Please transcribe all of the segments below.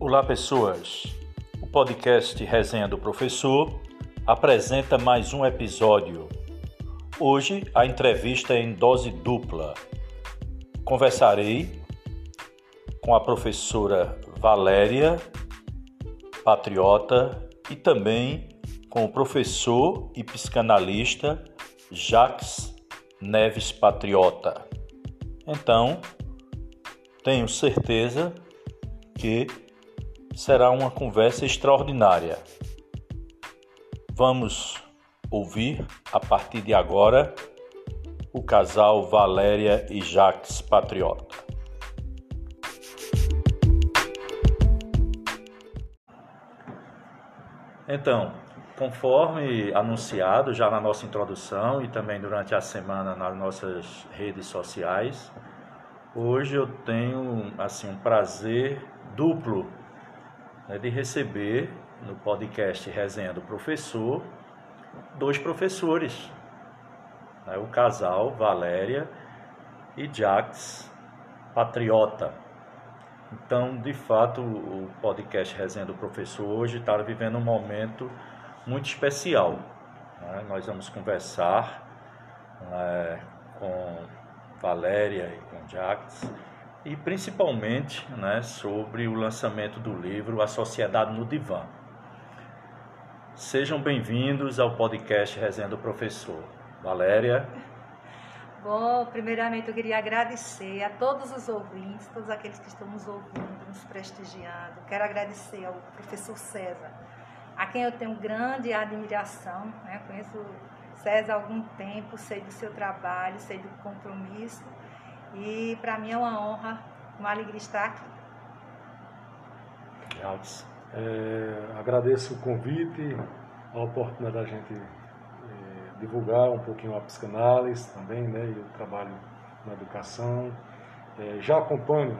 Olá, pessoas. O podcast Resenha do Professor apresenta mais um episódio. Hoje a entrevista é em dose dupla. Conversarei com a professora Valéria Patriota e também com o professor e psicanalista Jacques Neves Patriota. Então, tenho certeza que será uma conversa extraordinária. Vamos ouvir a partir de agora o casal Valéria e Jacques Patriota. Então, conforme anunciado já na nossa introdução e também durante a semana nas nossas redes sociais, hoje eu tenho assim um prazer duplo né, de receber no podcast Resenha do Professor dois professores, né, o casal Valéria e Jax Patriota. Então, de fato, o podcast Resenha do Professor hoje está vivendo um momento muito especial. Né? Nós vamos conversar né, com Valéria e com Jax e principalmente né, sobre o lançamento do livro A Sociedade no Divã. Sejam bem-vindos ao podcast Resenha do Professor. Valéria. Bom, primeiramente eu queria agradecer a todos os ouvintes, todos aqueles que estão nos ouvindo, nos prestigiando. Quero agradecer ao professor César, a quem eu tenho grande admiração. Né? Conheço César há algum tempo, sei do seu trabalho, sei do compromisso e para mim é uma honra, uma alegria estar aqui. Alves, é, agradeço o convite, a oportunidade da gente é, divulgar um pouquinho a psicanálise também, né, e o trabalho na educação. É, já acompanho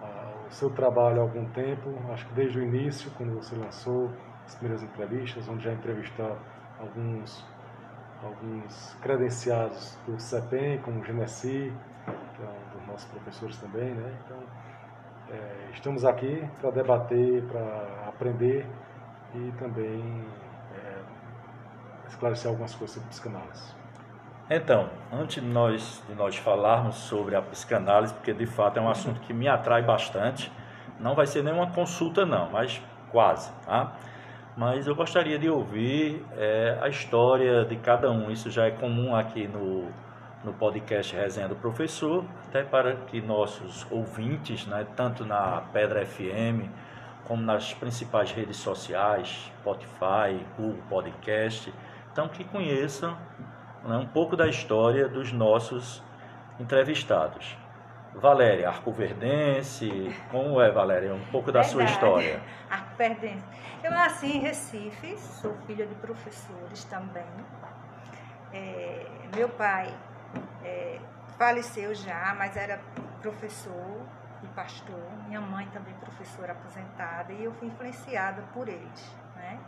a, o seu trabalho há algum tempo, acho que desde o início, quando você lançou as primeiras entrevistas, onde já entrevistou alguns alguns credenciados do CEPEM, como o Genesi, que é um dos professores também, né? Então, é, estamos aqui para debater, para aprender e também é, esclarecer algumas coisas sobre psicanálise. Então, antes de nós, de nós falarmos sobre a psicanálise, porque de fato é um assunto que me atrai bastante, não vai ser nenhuma consulta não, mas quase, tá? Mas eu gostaria de ouvir é, a história de cada um, isso já é comum aqui no, no podcast Resenha do Professor, até para que nossos ouvintes, né, tanto na Pedra FM, como nas principais redes sociais, Spotify, Google Podcast, então que conheçam né, um pouco da história dos nossos entrevistados. Valéria, Arcoverdense, como é, Valéria? Um pouco da Verdade. sua história. Arcoverdense. Eu nasci em Recife, sou filha de professores também. É, meu pai é, faleceu já, mas era professor e pastor. Minha mãe também professora aposentada e eu fui influenciada por eles, né?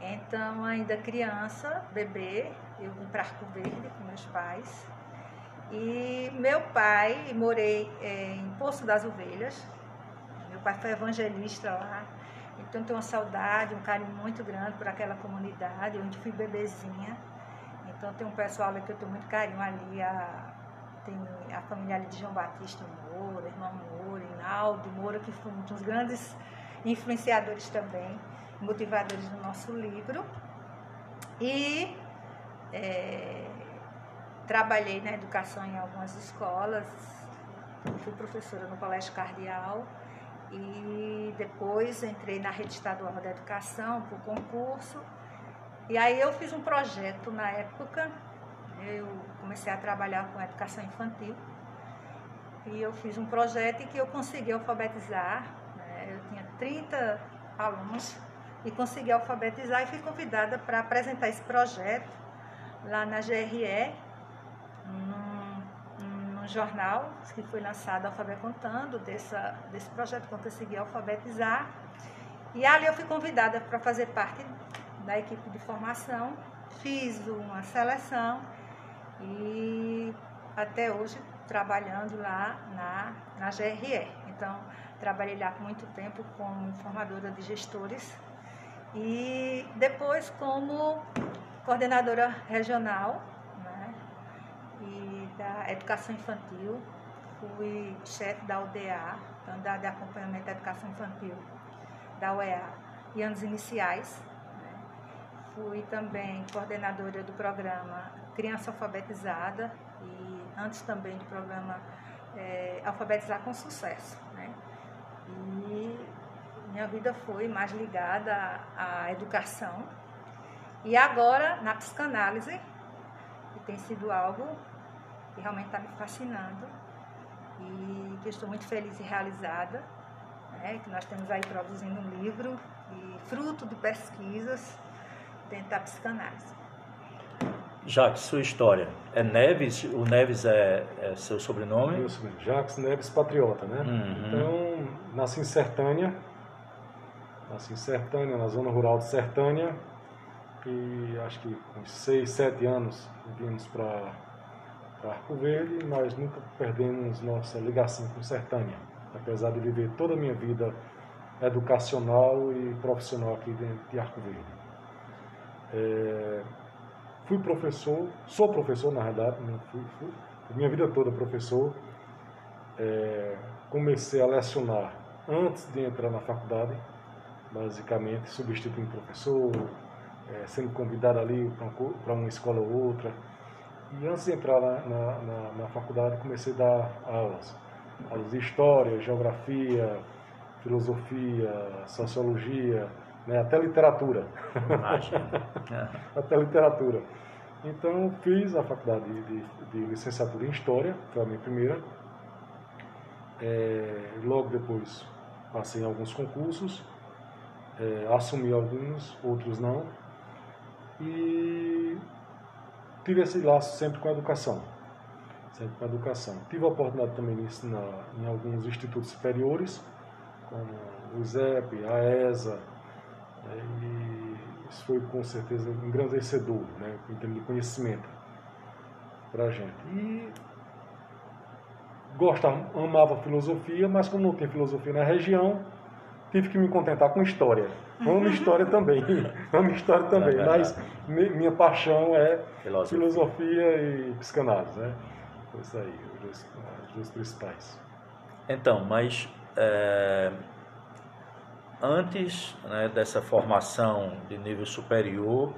Então, ainda criança, bebê, eu vim para Arco Verde com meus pais. E meu pai, morei é, em Poço das Ovelhas. Meu pai foi evangelista lá. Então, tenho uma saudade, um carinho muito grande por aquela comunidade, onde fui bebezinha. Então tem um pessoal ali que eu tenho muito carinho ali, a, tem a família ali de João Batista Moura, irmão Moura, Inaldo Moura, que foram um dos grandes influenciadores também, motivadores do nosso livro. E é, trabalhei na educação em algumas escolas, fui professora no Colégio Cardeal e depois entrei na Rede Estadual da Educação por concurso e aí eu fiz um projeto na época, eu comecei a trabalhar com educação infantil. E eu fiz um projeto em que eu consegui alfabetizar, né? eu tinha 30 alunos e consegui alfabetizar e fui convidada para apresentar esse projeto lá na GRE, num, num jornal que foi lançado Alfabeto Contando, dessa, desse projeto que eu consegui alfabetizar. E ali eu fui convidada para fazer parte da equipe de formação, fiz uma seleção e até hoje trabalhando lá na, na GRE. Então, trabalhei lá por muito tempo como formadora de gestores e depois como coordenadora regional né, e da educação infantil. Fui chefe da UDA, então, da de acompanhamento da educação infantil da UEA e anos iniciais. Fui também coordenadora do programa Criança Alfabetizada e antes também do programa é, Alfabetizar com Sucesso. Né? E minha vida foi mais ligada à, à educação. E agora, na psicanálise, que tem sido algo que realmente está me fascinando e que eu estou muito feliz e realizada, né? que nós temos aí produzindo um livro e fruto de pesquisas dentro da psicanálise. Jacques, sua história. É Neves, o Neves é, é seu sobrenome? Isso mesmo, Jacques Neves Patriota, né? Uhum. Então, nasci em Sertânia, nasci em Sertânia, na zona rural de Sertânia, e acho que com 6, 7 anos viemos para Arco Verde, mas nunca perdemos nossa ligação com Sertânia, apesar de viver toda a minha vida educacional e profissional aqui dentro de Arco Verde. É, Fui professor, sou professor na verdade, fui, fui, minha vida toda professor. É, comecei a lecionar antes de entrar na faculdade, basicamente substituindo professor, é, sendo convidado ali para uma escola ou outra. E antes de entrar na, na, na, na faculdade, comecei a dar aulas. Aulas de história, geografia, filosofia, sociologia, né, até literatura. até literatura. Então fiz a faculdade de, de, licenciatura em História, foi a minha primeira. É, logo depois passei em alguns concursos, é, assumi alguns, outros não. E tive esse laço sempre com a educação. Sempre com a educação. Tive a oportunidade também de ensinar em alguns institutos superiores, como o ISEP, a ESA, e isso foi com certeza engrandecedor, né, em termos de conhecimento para a gente. E gostava, amava filosofia, mas como não tem filosofia na região, tive que me contentar com história. Amo história também, amo história também, é mas minha paixão é filosofia, filosofia e psicanálise, né? Isso aí, os dois principais. Então, mas é, antes né, dessa formação de nível superior,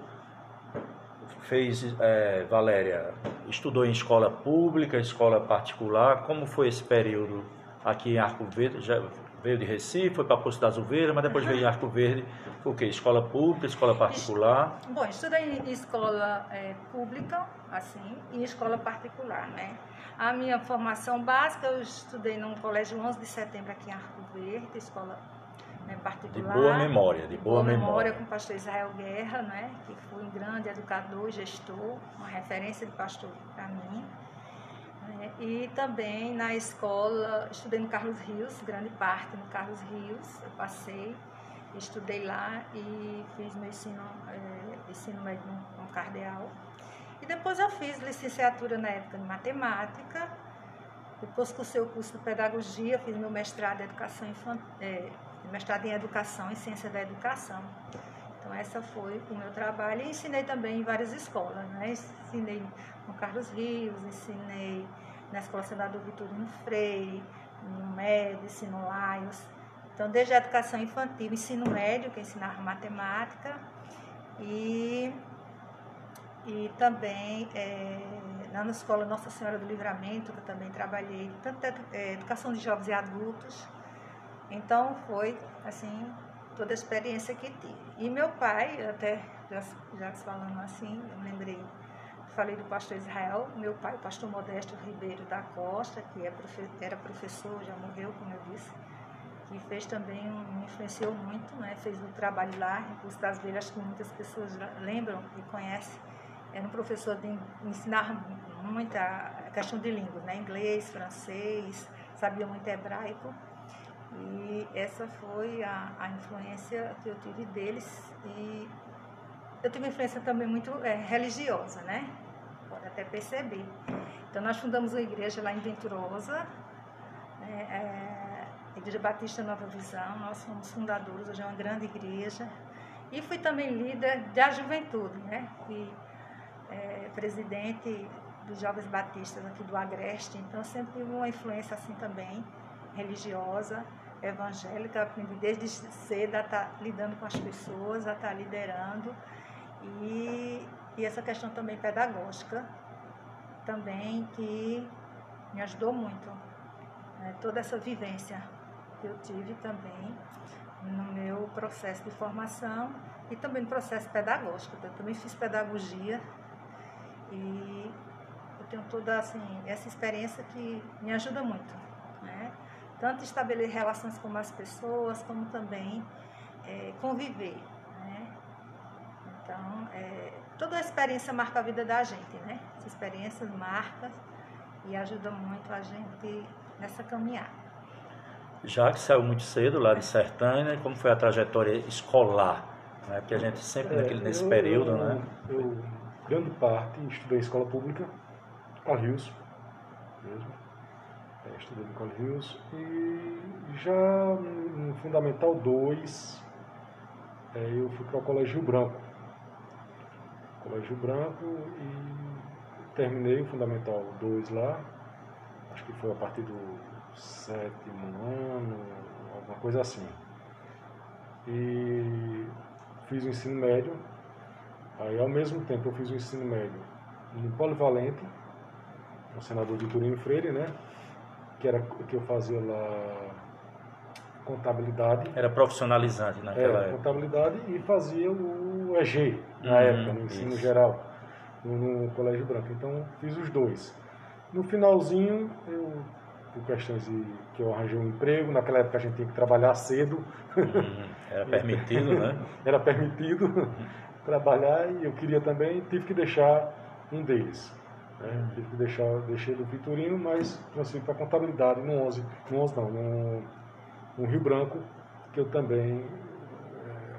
fez, é, Valéria, estudou em escola pública, escola particular, como foi esse período aqui em Arco Verde? Já veio de Recife, foi para Poço da Azuveira, mas depois veio em Arco Verde, o quê? Escola pública, escola particular? Bom, estudei em escola é, pública, assim, e escola particular, né? A minha formação básica, eu estudei num colégio 11 de setembro aqui em Arco Verde, escola né, particular. De boa memória, de boa, boa memória. memória. com o pastor Israel Guerra, né, que foi um grande educador, gestor, uma referência de pastor para mim. Né, e também na escola, estudei no Carlos Rios, grande parte no Carlos Rios, eu passei, estudei lá e fiz meu ensino, é, ensino médio no Cardeal. E depois eu fiz licenciatura na época de matemática, depois cursei o curso de pedagogia, fiz meu mestrado em educação infantil, é, mestrado em Educação e Ciência da Educação. Então, essa foi o meu trabalho. E ensinei também em várias escolas, né? Ensinei no Carlos Rios, ensinei na Escola Senador Vitorino Freire, no MED, ensino Laios. Então, desde a educação infantil, ensino médio, que ensinava matemática, e, e também é, na Escola Nossa Senhora do Livramento, que eu também trabalhei, tanto é, educação de jovens e adultos, então foi assim toda a experiência que tive. E meu pai, até já, já falando assim, eu lembrei, falei do pastor Israel, meu pai, pastor Modesto Ribeiro da Costa, que é profe, era professor, já morreu, como eu disse, que fez também, me influenciou muito, né? fez um trabalho lá, em Curso das Velhas, que muitas pessoas lembram e conhecem. Era um professor de ensinar muita questão de línguas, né? inglês, francês, sabia muito hebraico. E essa foi a, a influência que eu tive deles. E eu tive influência também muito é, religiosa, né? Pode até perceber. Então nós fundamos uma igreja lá em Venturosa, né, é, Igreja Batista Nova Visão, nós somos fundadores, hoje é uma grande igreja. E fui também líder da juventude, né? Fui é, presidente dos Jovens Batistas aqui do Agreste, então sempre tive uma influência assim também, religiosa, evangélica, aprendi desde cedo a estar tá lidando com as pessoas, a estar tá liderando e, e essa questão também pedagógica, também que me ajudou muito. Né? Toda essa vivência que eu tive também no meu processo de formação e também no processo pedagógico. Eu também fiz pedagogia e eu tenho toda assim, essa experiência que me ajuda muito. Né? Tanto estabelecer relações com as pessoas, como também é, conviver. Né? Então, é, toda a experiência marca a vida da gente, né? As experiências marcam e ajudam muito a gente nessa caminhada. Já que saiu muito cedo lá de Sertânia, como foi a trajetória escolar? Né? Porque a gente sempre é, naquele, nesse eu, período, né? Eu, grande parte, estudei escola pública, Cole Rios, mesmo. É, estudei no Cole Rios. E já no Fundamental 2, é, eu fui para o Colégio Branco. Colégio Branco e terminei o Fundamental 2 lá. Acho que foi a partir do sétimo ano, alguma coisa assim. E fiz o ensino médio. Aí, ao mesmo tempo, eu fiz o ensino médio no Polivalente, o senador Vitorino Freire, né? Que era que eu fazia lá contabilidade. Era profissionalizante naquela é, época. contabilidade e fazia o EG na uhum, época, no ensino isso. geral, no, no Colégio Branco. Então, fiz os dois. No finalzinho, eu por questões de que eu arranjei um emprego. Naquela época a gente tinha que trabalhar cedo. Uhum. Era permitido, né? Era permitido trabalhar e eu queria também, tive que deixar um deles. Né? Tive deixar, deixei do Vitorino, mas transferi para contabilidade no 11, no 11 não, no, no Rio Branco, que eu também é,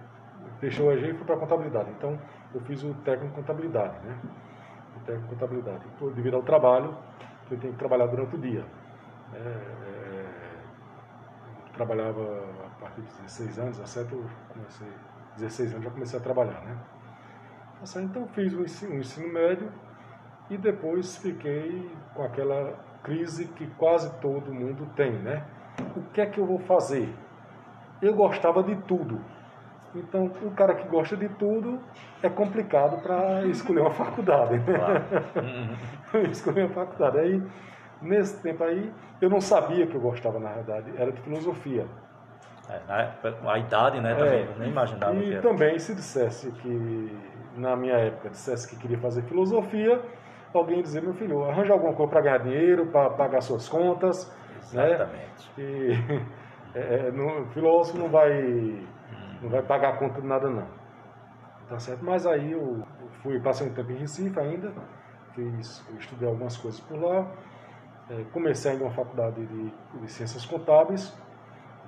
deixei o EG e fui para contabilidade. Então eu fiz o técnico contabilidade, né? O técnico contabilidade. Devido ao trabalho, que eu tenho que trabalhar durante o dia. É, é, trabalhava a partir de 16 anos, 17 eu comecei, 16 anos já comecei a trabalhar, né? Então fiz o ensino, o ensino médio e depois fiquei com aquela crise que quase todo mundo tem, né? O que é que eu vou fazer? Eu gostava de tudo. Então, o cara que gosta de tudo é complicado para escolher uma faculdade. Claro. escolher uma faculdade. Aí Nesse tempo aí, eu não sabia que eu gostava, na verdade, era de filosofia. É, a idade, né, também, é, nem imaginava e também, se dissesse que, na minha época, dissesse que queria fazer filosofia, alguém dizia, meu filho, arranja alguma coisa para ganhar dinheiro, para pagar suas contas. Né? Exatamente. Né? E é, no, filósofo não vai, não vai pagar conta de nada, não. Tá certo? Mas aí eu fui, passei um tempo em Recife ainda, fiz, estudei algumas coisas por lá, é, comecei ainda uma faculdade de, de ciências contábeis.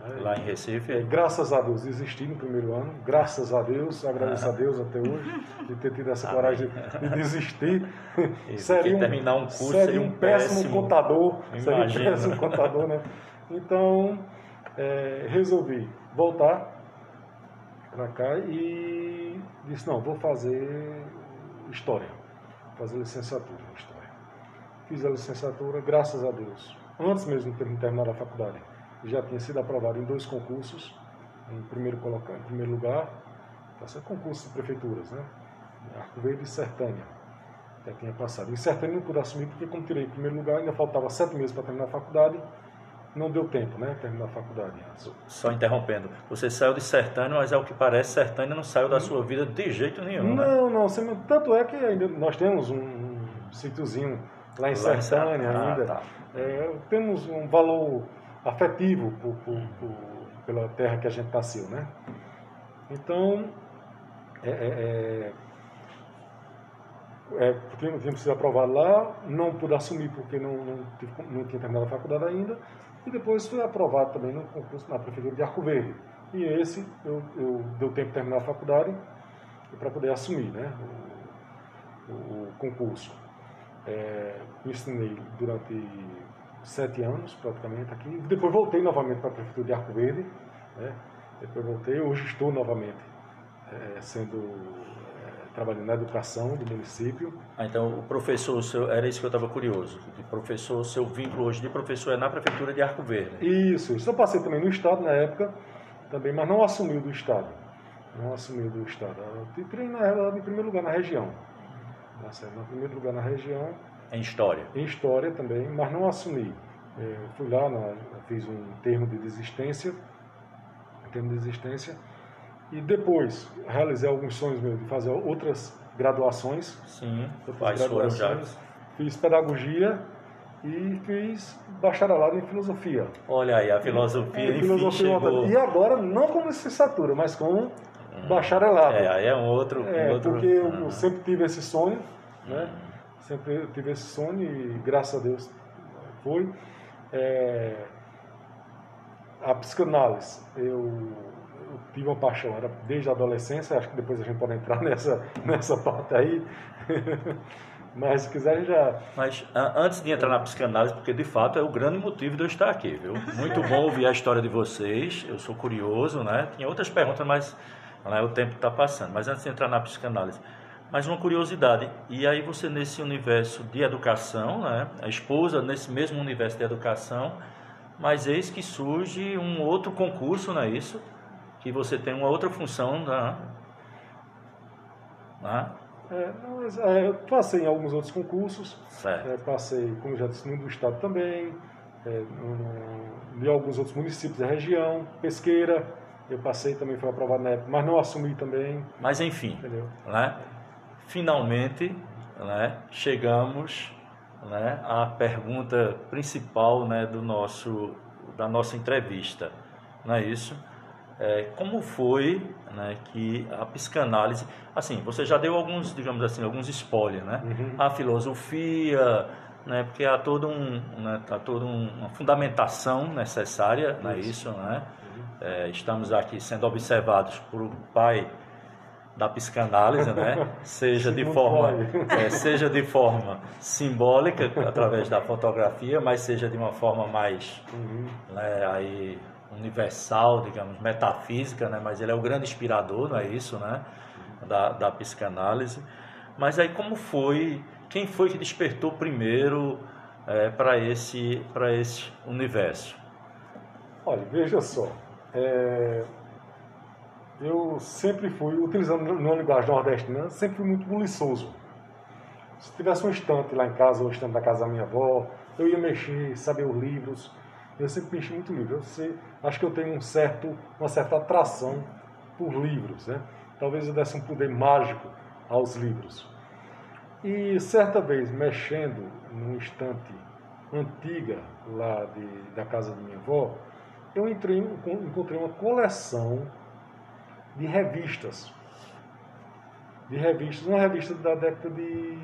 Né, Lá em Recife? É, graças a Deus, existi no primeiro ano. Graças a Deus, agradeço ah. a Deus até hoje de ter tido essa coragem de, de desistir. seria um, terminar um curso seria um, péssimo, péssimo contador. Seria um péssimo contador, né? Então, é, resolvi voltar para cá e disse, não, vou fazer História. Fazer licenciatura em História fiz a licenciatura, graças a Deus. Antes mesmo de ter terminado a faculdade, já tinha sido aprovado em dois concursos, em primeiro, colocar, em primeiro lugar, tá ser concursos de prefeituras, né? Arco Verde e Sertânia. Já tinha passado. Em Sertânia não pude assumir, porque como tirei em primeiro lugar, ainda faltava sete meses para terminar a faculdade, não deu tempo, né? Terminar a faculdade. Só interrompendo, você saiu de Sertânia, mas é o que parece, Sertânia não saiu da sua vida de jeito nenhum. Né? Não, né? não. Tanto é que ainda nós temos um, um sítiozinho lá em Sertânia ah, ainda. Tá. É, temos um valor afetivo por, por, por, pela terra que a gente nasceu, né? Então, é, é, é, é tínhamos sido aprovado lá, não pude assumir porque não, não, não tinha terminado a faculdade ainda, e depois fui aprovado também no concurso na Prefeitura de Arco Verde. E esse, eu, eu deu tempo de terminar a faculdade para poder assumir né, o, o concurso. É, ensinei durante sete anos, praticamente, aqui. Depois voltei novamente para a Prefeitura de Arco Verde. Né? Depois voltei, hoje estou novamente é, sendo é, trabalhando na educação do município. Ah, então o professor, seu, era isso que eu estava curioso. De professor, seu vínculo hoje de professor é na prefeitura de Arco Verde. Isso, isso. Eu passei também no estado na época, também, mas não assumiu do estado. Não assumiu do estado. Eu entrei na realidade em primeiro lugar na região. Tá no primeiro lugar na região. Em história. Em história também, mas não assumi. É, fui lá, na, fiz um termo de desistência, um termo de desistência, e depois realizei alguns sonhos meus de fazer outras graduações. Sim, outras graduações. Fiz pedagogia e fiz bacharelado em filosofia. Olha aí, a filosofia, é, filosofia chegou... E agora, não como licenciatura, mas como hum. bacharelado. É, aí é um outro... É, um outro... porque eu sempre tive esse sonho, né? Hum. Sempre tive esse sonho e graças a Deus foi. É, a psicanálise, eu, eu, tive uma paixão, era desde a adolescência, acho que depois a gente pode entrar nessa, nessa parte aí. Mas se quiser já. Mas antes de entrar na psicanálise, porque de fato é o grande motivo de eu estar aqui, viu? Muito bom ouvir a história de vocês. Eu sou curioso, né? Tinha outras perguntas, mas né, o tempo está passando. Mas antes de entrar na psicanálise, mais uma curiosidade. E aí você nesse universo de educação, né? A esposa nesse mesmo universo de educação, mas eis que surge um outro concurso, não é isso? Que você tem uma outra função, né? né? É, mas, é, eu passei em alguns outros concursos, é, passei, como já disse, no do Estado também, é, em alguns outros municípios da região, pesqueira, eu passei também, foi aprovado na época, mas não assumi também. Mas enfim, entendeu? Né? Finalmente né, chegamos né, à pergunta principal né, do nosso, da nossa entrevista, não é isso? É, como foi né, que a psicanálise, assim, você já deu alguns, digamos assim, alguns spoilers, né? Uhum. A filosofia, né, porque há todo um, né, há toda uma fundamentação necessária, não é isso, né? É, estamos aqui sendo observados por um pai da psicanálise, né? seja de forma é, seja de forma simbólica através da fotografia, mas seja de uma forma mais uhum. né, aí universal, digamos, metafísica, né? Mas ele é o grande inspirador, não é isso, né? Da, da psicanálise. Mas aí como foi? Quem foi que despertou primeiro é, para esse para esse universo? Olha, veja só. É, eu sempre fui, utilizando uma linguagem nordestina, sempre fui muito buliçoso. Se tivesse um estante lá em casa, ou estante da casa da minha avó, eu ia mexer, saber os livros. Eu sempre mexi muito livro. Eu sei, acho que eu tenho um certo, uma certa atração por livros. Né? Talvez eu desse um poder mágico aos livros. E certa vez, mexendo num estante antiga lá de, da casa da minha avó, eu entrei, encontrei uma coleção de revistas. De revistas, uma revista da década de,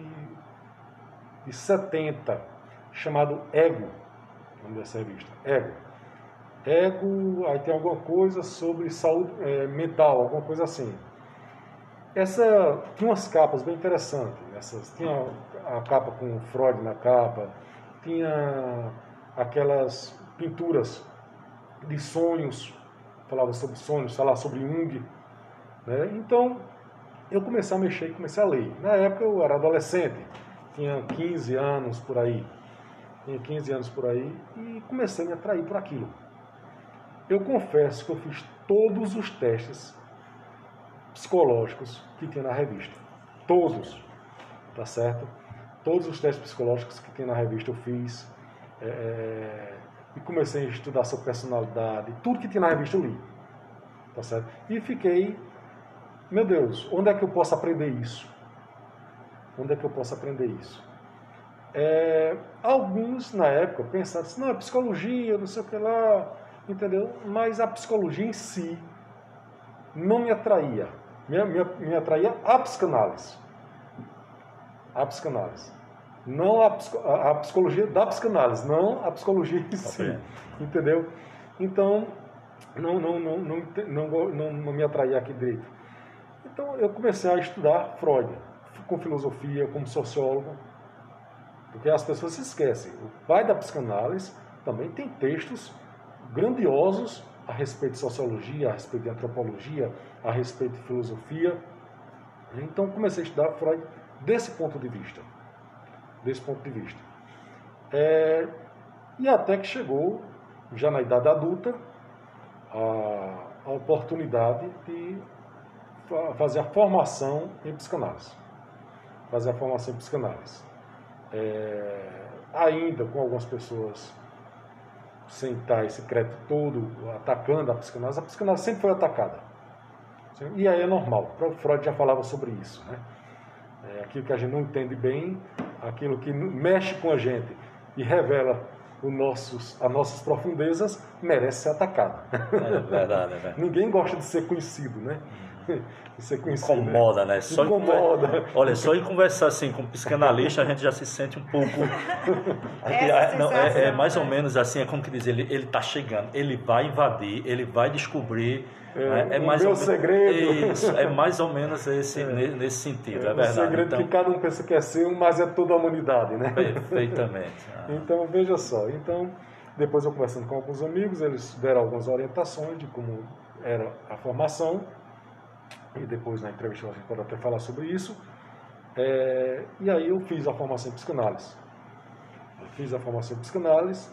de 70, chamado Ego, o nome dessa revista, Ego. Ego, aí tem alguma coisa sobre saúde é, mental, alguma coisa assim. Essa tinha umas capas bem interessantes. Essas, tinha a capa com Freud na capa, tinha aquelas pinturas de sonhos, falava sobre sonhos, falava sobre Jung, né? Então, eu comecei a mexer e comecei a ler. Na época eu era adolescente, tinha 15 anos por aí. Tinha 15 anos por aí e comecei a me atrair por aquilo. Eu confesso que eu fiz todos os testes psicológicos que tinha na revista. Todos. Tá certo? Todos os testes psicológicos que tinha na revista eu fiz. É, é e comecei a estudar sobre personalidade. Tudo que tinha na revista eu li. Tá certo? E fiquei meu Deus, onde é que eu posso aprender isso? Onde é que eu posso aprender isso? É, alguns, na época, pensaram assim, não, é psicologia, não sei o que lá, entendeu? Mas a psicologia em si não me atraía. Me, me, me atraía a psicanálise. A psicanálise. Não a, a, psicologia da psicanálise, não a psicologia em si. Entendeu? Então, não, não, não, não, não, não, não me atraía aqui direito. Então eu comecei a estudar Freud, com filosofia, como sociólogo. Porque as pessoas se esquecem. O pai da psicanálise também tem textos grandiosos a respeito de sociologia, a respeito de antropologia, a respeito de filosofia. Então comecei a estudar Freud desse ponto de vista. Desse ponto de vista. É, e até que chegou, já na idade adulta, a, a oportunidade de fazer a formação em psicanálise. Fazer a formação em psicanálise. É, ainda com algumas pessoas sem estar esse crédito todo atacando a psicanálise, a psicanálise sempre foi atacada. E aí é normal. O Freud já falava sobre isso. Né? É aquilo que a gente não entende bem, aquilo que mexe com a gente e revela nossos, as nossas profundezas, merece ser atacado. É verdade, é verdade. Ninguém gosta de ser conhecido, né? De ser conhecido, Incomoda, né? né? Só Incomoda. Conver... Olha, só em conversar assim com um psicanalista, a gente já se sente um pouco. é, não, é, é, mais ou né? menos assim, é como que diz, ele, ele tá chegando, ele vai invadir, ele vai descobrir é, né? é mais meu ou segredo. Isso, é mais ou menos esse, é. nesse sentido, é, é verdade. O segredo então, que cada um pensa que é seu, mas é toda a humanidade, né? Perfeitamente. Ah. Então, veja só. Então, depois eu conversando com alguns amigos, eles deram algumas orientações de como era a formação, e depois na entrevista a gente pode até falar sobre isso. É, e aí eu fiz a formação em psicanálise. Eu fiz a formação em psicanálise,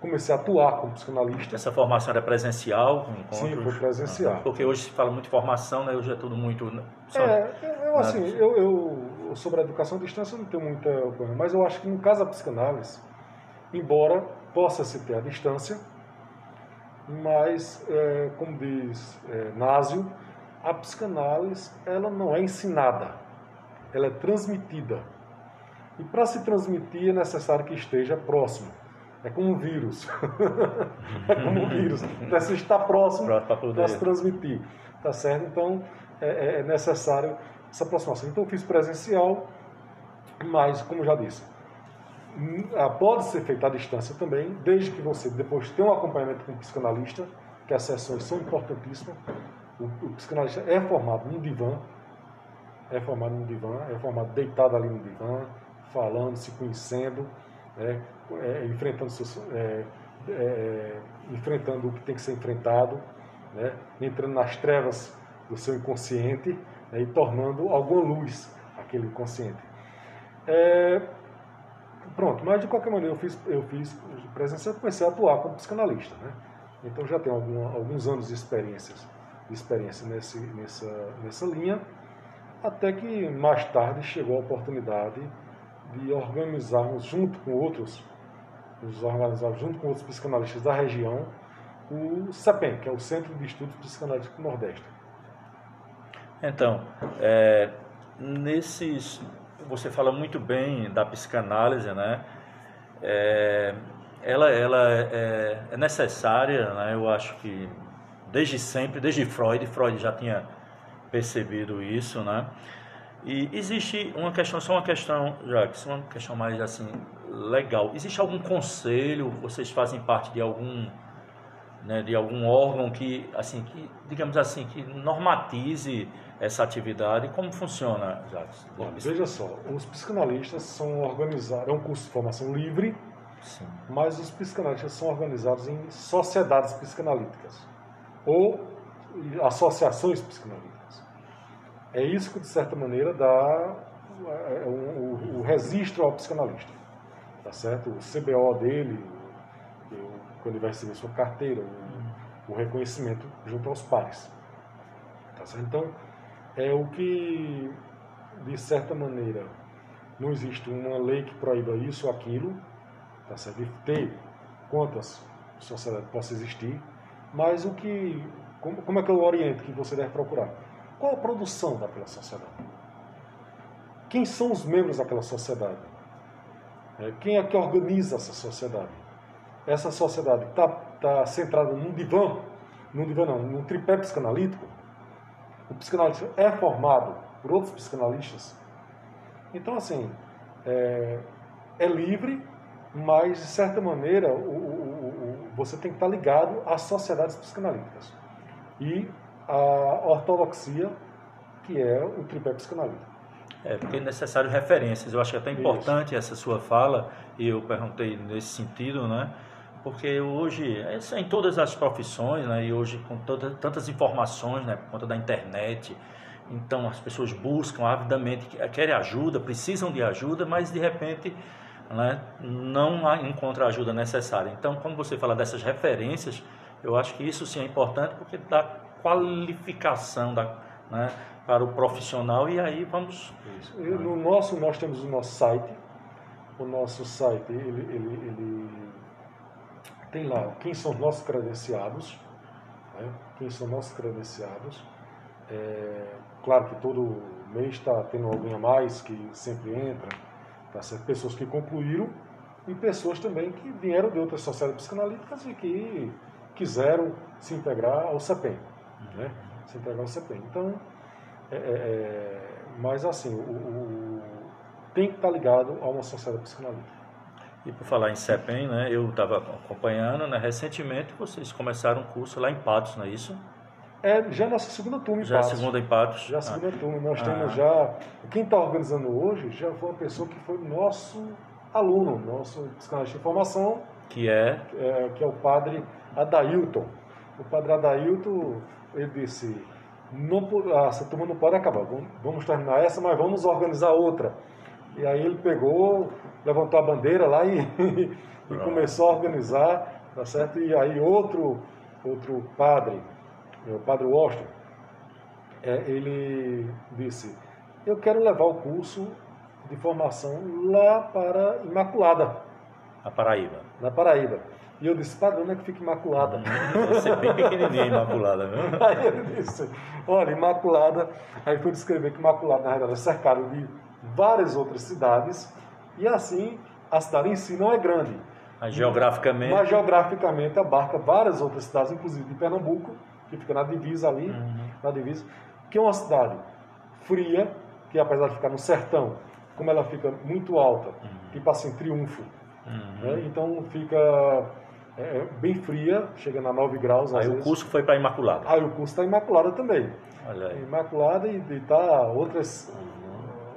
comecei a atuar como psicanalista. Essa formação era presencial? Sim, foi presencial. Porque hoje se fala muito de formação, né? hoje é tudo muito... Só... É, eu assim, eu, eu, sobre a educação à distância eu não tenho muita opinião, mas eu acho que no caso da psicanálise, embora possa se ter a distância, mas, é, como diz é, Násio, a psicanálise ela não é ensinada, ela é transmitida. E para se transmitir é necessário que esteja próximo. É como um vírus. é como um vírus. Precisa estar próximo para se transmitir. Tá certo? Então, é, é, é, necessário essa aproximação. Então, eu fiz presencial, mas, como já disse, pode ser feita à distância também, desde que você depois tenha um acompanhamento com um psicanalista, que as sessões são importantíssimas. O, o psicanalista é formado num divã, é formado num divã, é formado deitado ali no divã, falando, se conhecendo, né, é, enfrentando, seus, é, é, enfrentando o que tem que ser enfrentado, né, entrando nas trevas do seu inconsciente né, e tornando alguma luz aquele inconsciente. É, pronto, mas de qualquer maneira eu fiz, eu fiz presença, comecei a atuar como psicanalista, né? Então já tenho algum, alguns anos de experiências, experiência nesse, nessa, nessa linha, até que mais tarde chegou a oportunidade de organizarmos junto com outros, nos organizarmos junto com outros psicanalistas da região, o CEPEM, que é o Centro de Estudos Psicanalíticos do Nordeste. Então, é, nesses, você fala muito bem da psicanálise, né? É, ela, ela é, é necessária, né? Eu acho que desde sempre, desde Freud, Freud já tinha percebido isso, né? E existe uma questão, só uma questão, Jacques, uma questão mais assim, legal. Existe algum conselho, vocês fazem parte de algum, né, de algum órgão que, assim, que, digamos assim, que normatize essa atividade? Como funciona, Jacques? veja só, os psicanalistas são organizados, é um curso de formação livre, Sim. mas os psicanalistas são organizados em sociedades psicanalíticas ou associações psicanalíticas. É isso que, de certa maneira, dá é, é, o, registro ao psicanalista. Tá certo? O CBO dele, quando ele vai receber sua carteira, o, reconhecimento junto aos pares. Tá certo? Então, é o que, de certa maneira, não existe uma lei que proíba isso ou aquilo, tá certo? De ter quantas sociedades possa existir, mas o que, como, como é que eu oriento que você deve procurar? Qual a produção daquela sociedade? Quem são os membros daquela sociedade? É, quem é que organiza essa sociedade? Essa sociedade está tá centrada num divã, num divã não, num tripé psicanalítico. O psicanalista é formado por outros psicanalistas. Então, assim, é, é livre, mas, de certa maneira, o, você tem que estar ligado às sociedades psicanalíticas. E a ortodoxia, que é o tripé psicanalítico. É, porque é necessário referências. Eu acho que é até importante Isso. essa sua fala, e eu perguntei nesse sentido, né? Porque hoje, isso é em todas as profissões, né? E hoje com tantas informações, né? Por conta da internet, então as pessoas buscam avidamente, querem ajuda, precisam de ajuda, mas de repente né, não encontra a ajuda necessária. Então, quando você fala dessas referências, eu acho que isso sim é importante porque dá qualificação da, né, para o profissional e aí vamos. Isso. no nosso, nós temos o nosso site. O nosso site ele, ele, ele tem lá quem são nossos credenciados, né, quem são nossos credenciados. É, claro que todo mês está tendo alguém a mais que sempre entra Tá certo? Pessoas que concluíram e pessoas também que vieram de outras sociedades psicanalíticas e que quiseram se integrar ao CEPEM. Né? Se integrar ao CEPEM. Então, é, é, é, mas assim, o, o, tem que estar ligado a uma sociedade psicanalítica. E por falar em CEPEM, né, eu estava acompanhando, né, recentemente vocês começaram um curso lá em Patos, não é isso? É já nossa segunda turma em já Patos. Já segunda em Patos. Já a segunda ah. turma. Nós ah. temos já. Quem está organizando hoje já foi uma pessoa que foi nosso aluno, nosso psicanalista de formação. Que é? é? Que é o padre Adailton. O padre Adailton, ele disse: não, essa turma não pode acabar, vamos terminar essa, mas vamos organizar outra. E aí ele pegou, levantou a bandeira lá e, e começou a organizar, tá certo? E aí outro, outro padre é, o padre Washington, é, ele disse: Eu quero levar o curso de formação lá para Imaculada. Na Paraíba. Na Paraíba. E eu disse, padre, onde é que fica Imaculada? Hum, ser bem pequenininha Imaculada, viu? Aí ele disse, olha, Imaculada, aí foi descrever que Imaculada, na realidade, é cercado de várias outras cidades, e assim, a cidade em si não é grande. Mas geograficamente... Mas geograficamente abarca várias outras cidades, inclusive de Pernambuco, que fica na divisa ali, uhum. na divisa, que é uma cidade fria, que apesar de ficar no sertão, como ela fica muito alta, uhum. tipo assim, triunfo, uhum. né? então fica é, é bem fria, chega a 9 graus. Aí vezes. o curso foi para Imaculada. Aí o curso está Imaculada também. Olha aí. Imaculada e, está outras,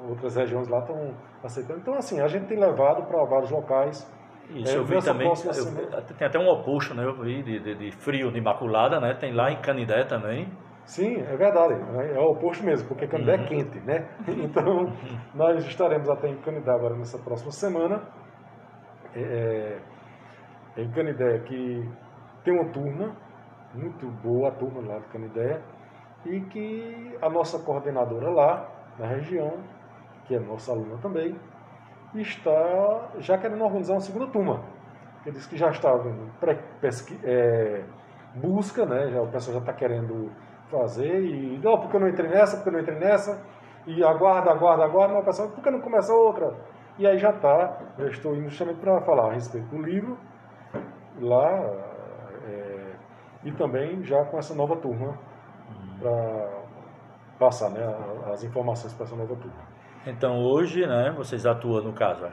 outras regiões lá estão aceitando. Então, assim, a gente tem levado para vários locais isso, é, eu vi também. Eu, tem até um oposto, né? Eu vi de, de, de, frio de Imaculada, né? Tem lá em Canidé também. Sim, é verdade. É, é o oposto mesmo, porque Canidé é uhum. é quente, né? Então, nós estaremos até em Canidé agora nessa próxima semana. É, é, em Canidé, que tem uma turma, muito boa a turma lá de Canidé, e que a nossa coordenadora lá, na região, que é nossa aluna também, está já querendo organizar uma segunda turma. Ele disse que já está havendo é, busca, né? Já, o pessoal já está querendo fazer e não, porque eu não entrei nessa, porque eu não entrei nessa, e aguarda, aguarda, aguarda, mas o pessoal, por que não começa outra? E aí já está, já estou indo justamente para falar a respeito do livro lá é, e também já com essa nova turma para passar né, as informações para essa nova turma. Então hoje, né, vocês atuam no caso,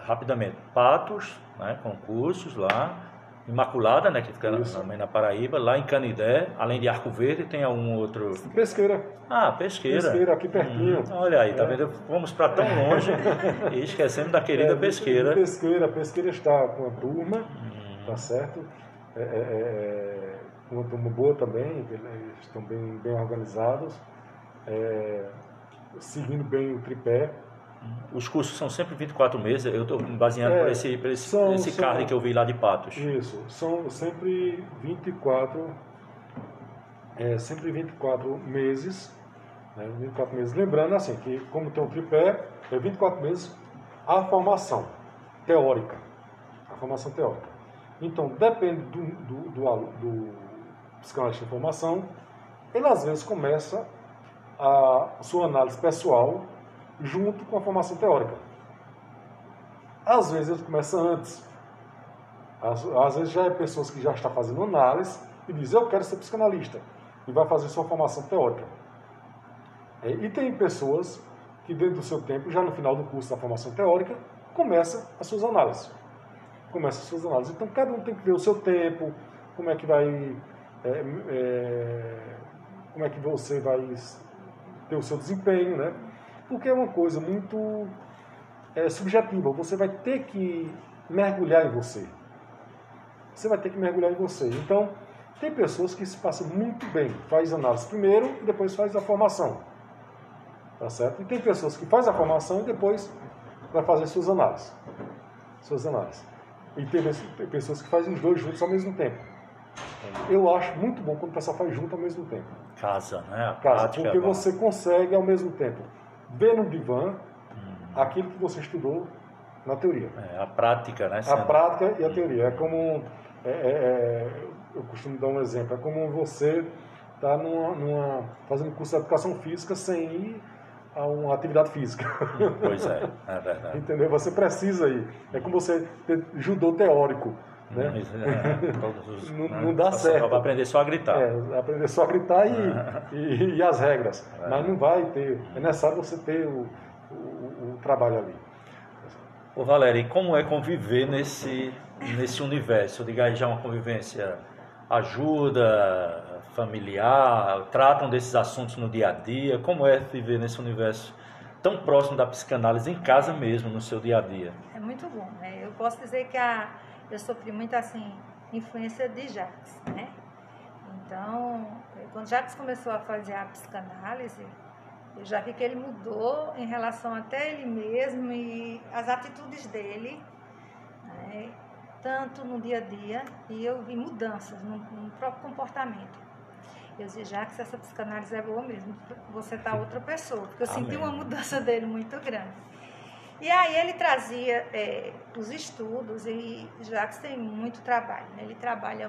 rapidamente, Patos, né, concursos lá, Imaculada, né, que fica também na Paraíba, lá em Canidé, além de Arco Verde, tem algum outro... Pesqueira. Ah, Pesqueira. Pesqueira, aqui pertinho. Hum, olha aí, tá é. vendo? Vamos para tão longe e esquecemos da querida é, Pesqueira. Pesqueira, Pesqueira está com a turma, hum. tá certo? É, é, é, é uma turma boa também, eles estão bem, bem organizados. É, seguindo bem o tripé. Os cursos são sempre 24 meses, eu estou baseando é, por esse, por esse, são, esse card que eu vi lá de Patos. Isso, são sempre 24, é, sempre 24 meses, né, 24 meses. Lembrando assim, que como tem um tripé, é 24 meses a formação teórica. A formação teórica. Então, depende do, do, do, do psicanalista de formação, ele às vezes começa a sua análise pessoal junto com a formação teórica. Às vezes ele começa antes. Às, às vezes já é pessoas que já estão fazendo análise e diz eu quero ser psicanalista e vai fazer sua formação teórica. É, e tem pessoas que dentro do seu tempo, já no final do curso da formação teórica, começa as suas análises. Começa as suas análises. Então cada um tem que ver o seu tempo, como é que vai. É, é, como é que você vai ter o seu desempenho, né? Porque é uma coisa muito é, subjetiva. Você vai ter que mergulhar em você. Você vai ter que mergulhar em você. Então, tem pessoas que se passam muito bem, faz análise primeiro e depois faz a formação. Tá certo? E tem pessoas que faz a formação e depois vai fazer suas análises. Suas análises. E tem pessoas que fazem os dois juntos ao mesmo tempo. Eu acho muito bom quando o pessoal faz junto ao mesmo tempo. Casa, né? A Casa, porque é você consegue ao mesmo tempo ver no divã hum. aquilo que você estudou na teoria. É, a prática, né? A prática e a teoria. É como. É, é, é, eu costumo dar um exemplo. É como você está numa, numa, fazendo curso de educação física sem ir a uma atividade física. Pois é, é verdade. Entendeu? Você precisa ir. É como você ter judô teórico. Né? É, os, não, né? não, dá certo. Vai aprender só a gritar. É, aprender só a gritar e, e, e, as regras. É. Mas não vai ter. É necessário você ter o, o, o trabalho ali. Ô Valéria, e como é conviver nesse, nesse universo? Diga aí já uma convivência ajuda, familiar, tratam desses assuntos no dia a dia? Como é viver nesse universo tão próximo da psicanálise em casa mesmo, no seu dia a dia? É muito bom, né? Eu posso dizer que a, eu sofri muito assim influência de Jacques, né? Então, quando Jacques começou a fazer a psicanálise, eu já vi que ele mudou em relação até ele mesmo e as atitudes dele, né? tanto no dia a dia, e eu vi mudanças no, no próprio comportamento. Eu disse, já que essa psicanálise é boa mesmo, você tá outra pessoa, porque eu Amém. senti uma mudança dele muito grande. E aí ele trazia é, os estudos, e Jacques tem muito trabalho, né? ele trabalha,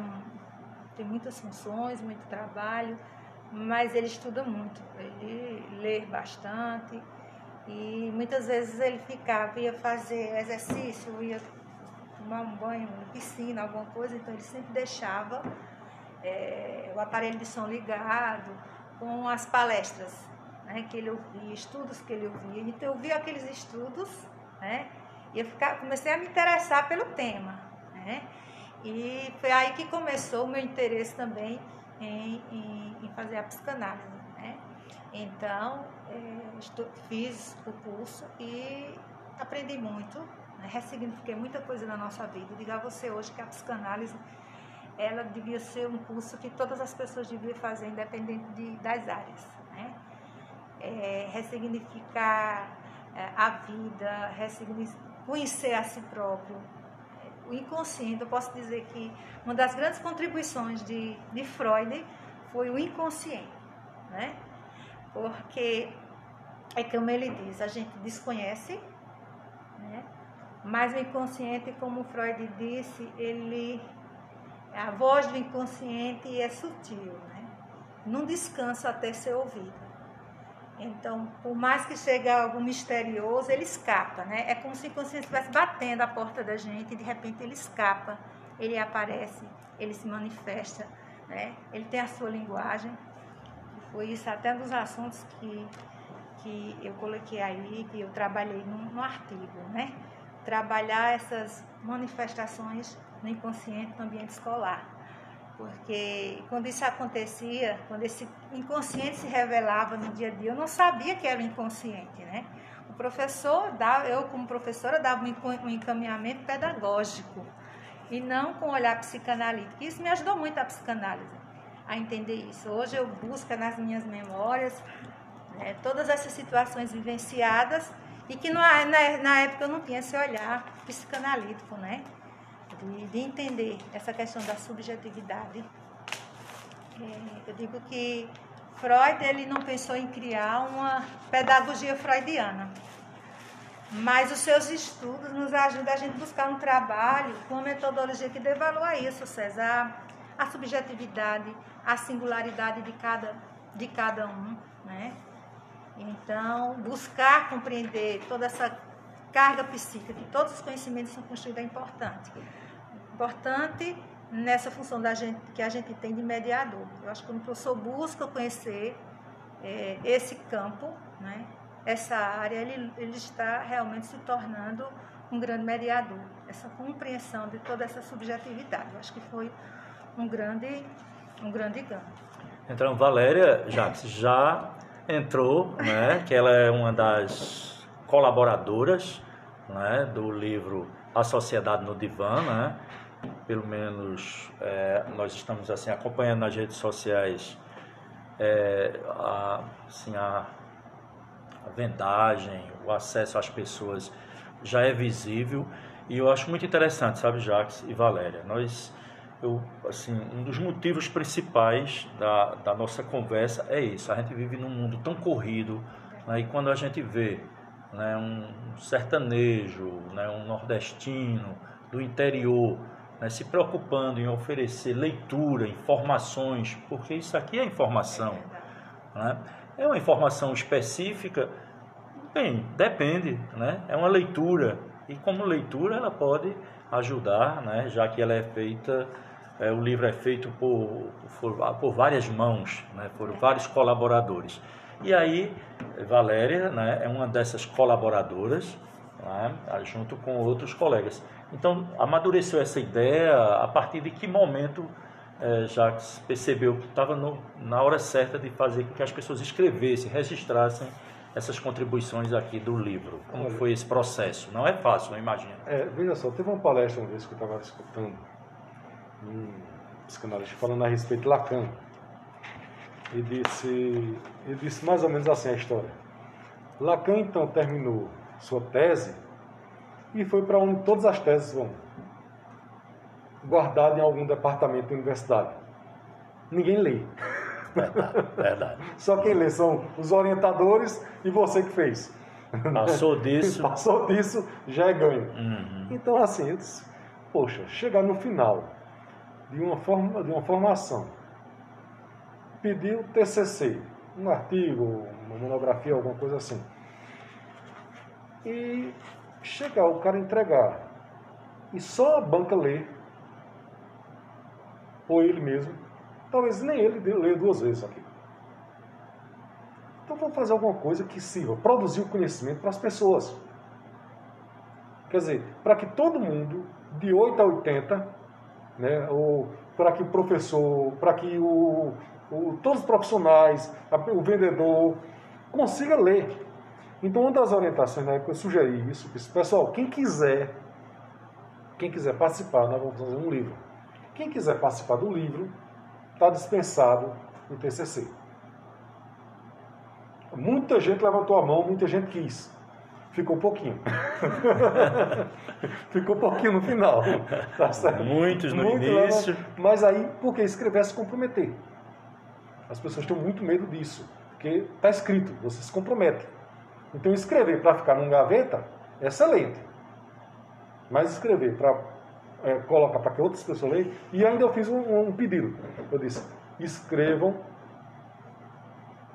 tem muitas funções, muito trabalho, mas ele estuda muito, ele lê bastante, e muitas vezes ele ficava, ia fazer exercício, ia tomar um banho piscina, alguma coisa, então ele sempre deixava é, o aparelho de som ligado, com as palestras né, que ele ouvia, estudos que ele ouvia. Então eu vi aqueles estudos, né, e eu ficar, comecei a me interessar pelo tema. Né, e foi aí que começou o meu interesse também em, em, em fazer a psicanálise. Né. Então, é, estou, fiz o curso e aprendi muito, né, ressignifiquei muita coisa na nossa vida. Diga a você hoje que a psicanálise ela devia ser um curso que todas as pessoas deviam fazer, independente de, das áreas. É, ressignificar é, a vida, conhecer a si próprio. O inconsciente, eu posso dizer que uma das grandes contribuições de, de Freud foi o inconsciente, né? Porque é como ele diz, a gente desconhece, né? mas o inconsciente, como Freud disse, ele a voz do inconsciente é sutil, né? não descansa até ser ouvida. Então, por mais que chegue algo misterioso, ele escapa, né? É como se o inconsciente estivesse batendo a porta da gente e de repente ele escapa, ele aparece, ele se manifesta, né? Ele tem a sua linguagem. Foi isso até um dos assuntos que, que eu coloquei aí, que eu trabalhei no, no artigo, né? Trabalhar essas manifestações no inconsciente no ambiente escolar. Porque quando isso acontecia, quando esse inconsciente se revelava no dia a dia, eu não sabia que era o inconsciente, né? O professor, dava, eu como professora, dava um encaminhamento pedagógico e não com olhar psicanalítico. Isso me ajudou muito a psicanálise, a entender isso. Hoje eu busco nas minhas memórias né, todas essas situações vivenciadas e que na, na, na época eu não tinha esse olhar psicanalítico, né? De, de entender essa questão da subjetividade. É, eu digo que Freud ele não pensou em criar uma pedagogia freudiana, mas os seus estudos nos ajudam a gente buscar um trabalho com uma metodologia que dê valor a isso, César, a subjetividade, a singularidade de cada, de cada um, né? Então, buscar compreender toda essa carga psíquica que todos os conhecimentos são construídos é importante importante nessa função da gente, que a gente tem de mediador. Eu acho que o professor busca conhecer é, esse campo, né, essa área, ele, ele está realmente se tornando um grande mediador. Essa compreensão de toda essa subjetividade. Eu acho que foi um grande, um grande ganho. Então, Valéria Jacques, já entrou, né, que ela é uma das colaboradoras né, do livro A Sociedade no Divã, né? Pelo menos é, nós estamos assim acompanhando nas redes sociais é, a, assim, a, a vendagem, o acesso às pessoas já é visível e eu acho muito interessante, sabe, Jacques e Valéria. Nós, eu, assim, um dos motivos principais da, da nossa conversa é isso. A gente vive num mundo tão corrido, né, e quando a gente vê né, um sertanejo, né, um nordestino do interior, né, se preocupando em oferecer leitura, informações, porque isso aqui é informação. Né? É uma informação específica, bem, depende, né? é uma leitura, e como leitura ela pode ajudar, né? já que ela é feita, é, o livro é feito por, por, por várias mãos, né? vários colaboradores. E aí, Valéria né, é uma dessas colaboradoras, né, junto com outros colegas. Então, amadureceu essa ideia a partir de que momento é, Jacques percebeu que estava na hora certa de fazer com que as pessoas escrevessem, registrassem essas contribuições aqui do livro. Como Olha, foi esse processo? Não é fácil, não imagino. É, veja só, teve uma palestra uma vez que eu estava escutando, um psicanalista falando a respeito de Lacan e disse, ele disse mais ou menos assim a história. Lacan então terminou sua tese e foi para onde todas as teses vão, guardado em algum departamento da universidade. Ninguém lê. Verdade, verdade. Só quem lê são os orientadores e você que fez. Passou disso. Passou disso, já é ganho. Uhum. Então, assim, disse, poxa, chegar no final de uma, forma, de uma formação pediu TCC, um artigo, uma monografia, alguma coisa assim. E chegar o cara entregar e só a banca lê, ou ele mesmo, talvez nem ele lê duas vezes aqui. Então vamos fazer alguma coisa que sirva, produzir o conhecimento para as pessoas. Quer dizer, para que todo mundo, de 8 a 80, né, ou para que o professor, para que o, o, todos os profissionais, o vendedor, consiga ler. Então, uma das orientações na época eu sugeri isso, disse, pessoal, quem quiser, quem quiser participar, nós vamos fazer um livro. Quem quiser participar do livro, está dispensado no TCC. Muita gente levantou a mão, muita gente quis. Ficou um pouquinho. Ficou um pouquinho no final. Tá Muitos no Muito início. mas aí, porque escrever é se comprometer. As pessoas têm muito medo disso, porque está escrito, você se compromete. Então, escrever para ficar num gaveta é excelente. Mas escrever para é, colocar para que outras pessoas leiam. E ainda eu fiz um, um pedido. Eu disse: escrevam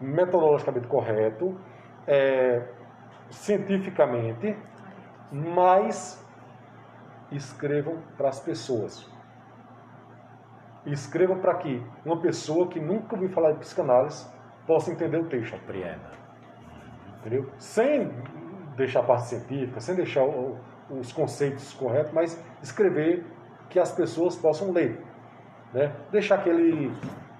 metodologicamente correto, é, cientificamente, mas escrevam para as pessoas. E escreva para que uma pessoa que nunca ouviu falar de psicanálise possa entender o texto. Compreenda. Sem deixar a parte científica, sem deixar o, os conceitos corretos, mas escrever que as pessoas possam ler. Né? Deixar aquele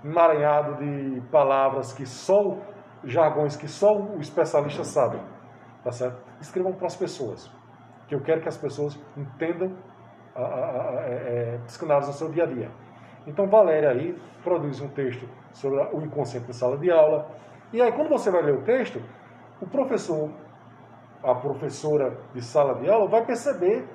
emaranhado de palavras que só, jargões que só o especialista sabe. Tá certo? Escrevam para as pessoas. Que eu quero que as pessoas entendam a, a, a é, é, psicanálise no seu dia a dia. Então, Valéria aí produz um texto sobre o inconsciente na sala de aula. E aí, quando você vai ler o texto, o professor, a professora de sala de aula, vai perceber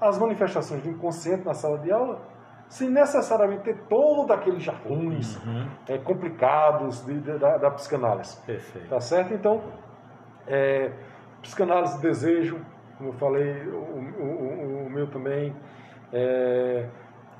as manifestações do inconsciente na sala de aula, sem necessariamente ter todos aqueles jargões uhum. é, complicados de, de, da, da, psicanálise. Perfeito. Tá certo? Então, é, psicanálise de desejo, como eu falei, o, o, o, o meu também. É,